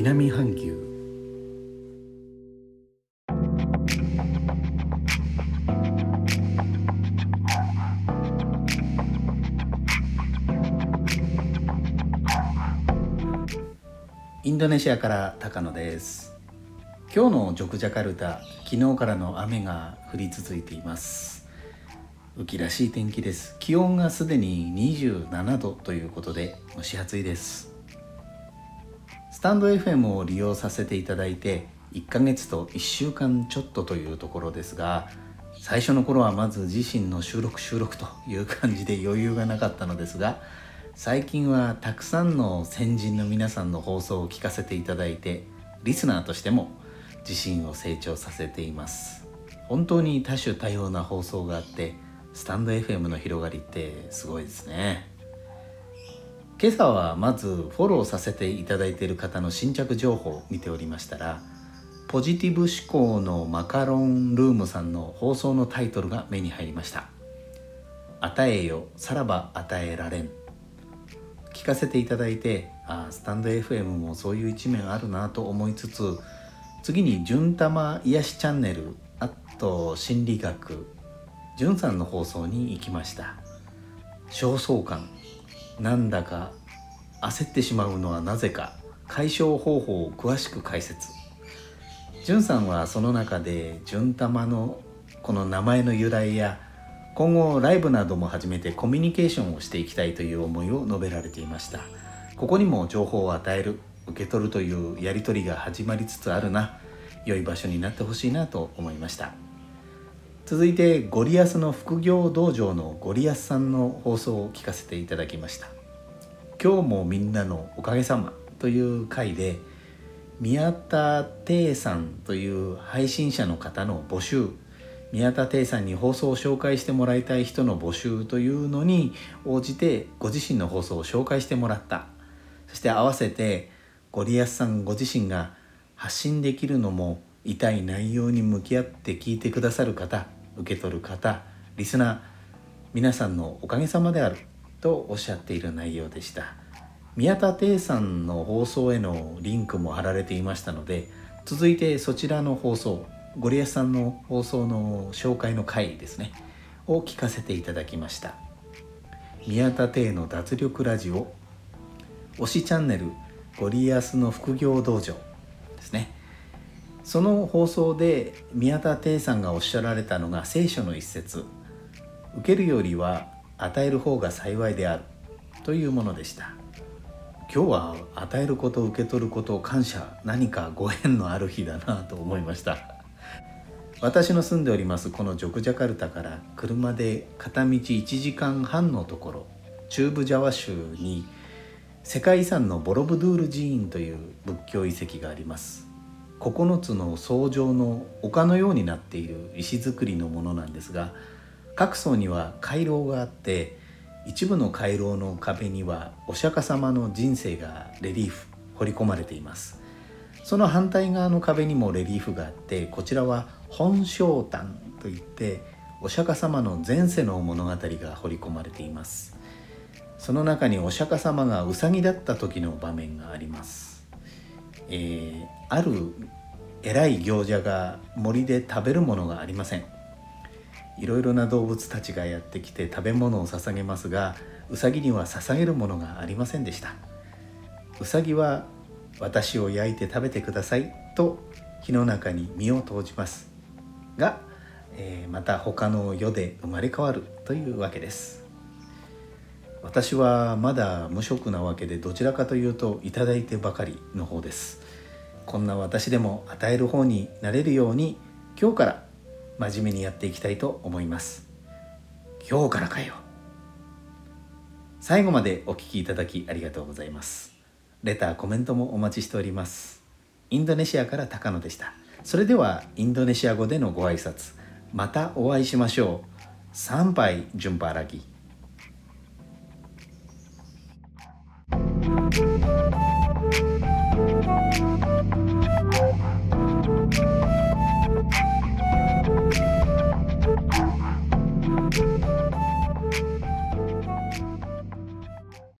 南半球。インドネシアから高野です。今日のジョクジャカルタ昨日からの雨が降り続いています。雨季らしい天気です。気温がすでに27度ということで蒸し暑いです。スタンド FM を利用させていただいて1ヶ月と1週間ちょっとというところですが最初の頃はまず自身の収録収録という感じで余裕がなかったのですが最近はたくさんの先人の皆さんの放送を聞かせていただいてリスナーとしても自身を成長させています。本当に多種多様な放送があってスタンド FM の広がりってすごいですね。今朝はまずフォローさせていただいている方の新着情報を見ておりましたらポジティブ思考のマカロンルームさんの放送のタイトルが目に入りました。与えよさらば与えられん。聞かせていただいてあスタンド FM もそういう一面あるなと思いつつ次に「純玉癒しチャンネル」あと心理学んさんの放送に行きました。焦燥感。なんだか焦ってしまうのはなぜか解消方法を詳しく解説。じゅんさんはその中で純玉のこの名前の由来や今後ライブなども始めてコミュニケーションをしていきたいという思いを述べられていました。ここにも情報を与える受け取るというやり取りが始まりつつあるな。良い場所になってほしいなと思いました。続いてゴリアスの副業道場のゴリアスさんの放送を聞かせていただきました。今日もみんなのおかげさまという回で宮田亭さんという配信者の方の募集。宮田亭さんに放送を紹介してもらいたい人の募集というのに応じてご自身の放送を紹介してもらった。そして合わせてゴリアスさんご自身が発信できるのも痛い内容に向き合って聞いてくださる方。受け取る方リスナー皆さんのおかげさまであるとおっしゃっている内容でした。宮田亭さんの放送へのリンクも貼られていましたので続いてそちらの放送ゴリアスさんの放送の紹介の回ですねを聞かせていただきました。宮田亭の脱力ラジオ推しチャンネルゴリアスの副業道場。その放送で宮田亭さんがおっしゃられたのが聖書の一節。受けるよりは与える方が幸いである。というものでした。今日は与えること受け取ること感謝。何かご縁のある日だなと思いました。私の住んでおりますこのジョクジャカルタから車で片道1時間半のところ中部ジャワ州に世界遺産のボロブドゥール寺院という仏教遺跡があります。9つの層状の丘のようになっている石造りのものなんですが各層には回廊があって一部の回廊の壁にはお釈迦様の人生がレリーフ彫り込まれています。その反対側の壁にもレリーフがあってこちらは本正丹といってお釈迦様の前世の物語が彫り込まれています。その中にお釈迦様がウサギだった時の場面があります。えー、ある偉い行者が森で食べるものがありません。いろいろな動物たちがやってきて食べ物を捧げますがウサギには捧げるものがありませんでした。ウサギは私を焼いて食べてくださいと火の中に身を投じますが、えー、また他の世で生まれ変わるというわけです。私はまだ無職なわけでどちらかというといただいてばかりの方です。こんな私でも与える方になれるように今日から真面目にやっていきたいと思います。今日から。かよ最後までお聴きいただきありがとうございます。レターコメントもお待ちしております。インドネシアから高野でした。それではインドネシア語でのご挨拶。またお会いしましょう。参拝順パラギ